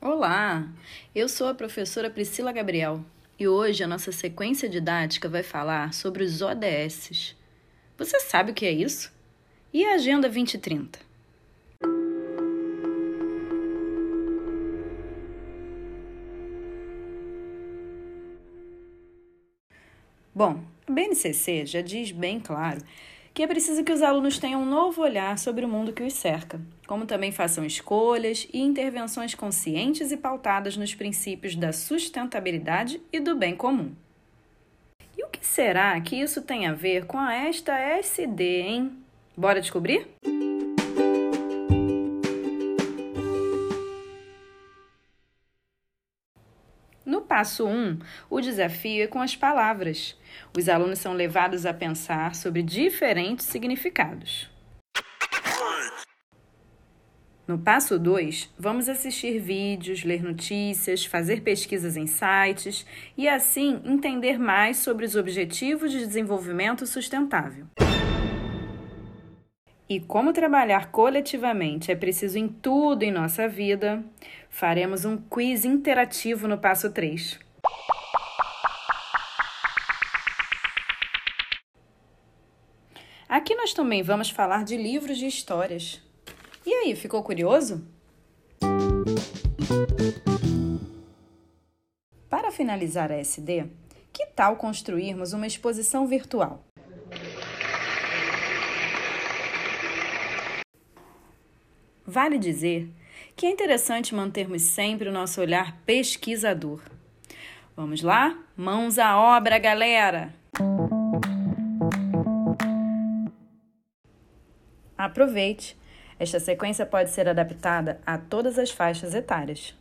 Olá, eu sou a professora Priscila Gabriel e hoje a nossa sequência didática vai falar sobre os ODS. Você sabe o que é isso? E a Agenda 2030? Bom, a BNCC já diz bem claro que é preciso que os alunos tenham um novo olhar sobre o mundo que os cerca, como também façam escolhas e intervenções conscientes e pautadas nos princípios da sustentabilidade e do bem comum. E o que será que isso tem a ver com a esta SD, hein? Bora descobrir? No passo 1, um, o desafio é com as palavras. Os alunos são levados a pensar sobre diferentes significados. No passo 2, vamos assistir vídeos, ler notícias, fazer pesquisas em sites e, assim, entender mais sobre os Objetivos de Desenvolvimento Sustentável. E como trabalhar coletivamente é preciso em tudo em nossa vida, faremos um quiz interativo no passo 3. Aqui nós também vamos falar de livros de histórias. E aí, ficou curioso? Para finalizar a SD, que tal construirmos uma exposição virtual? Vale dizer que é interessante mantermos sempre o nosso olhar pesquisador. Vamos lá? Mãos à obra, galera! Aproveite! Esta sequência pode ser adaptada a todas as faixas etárias.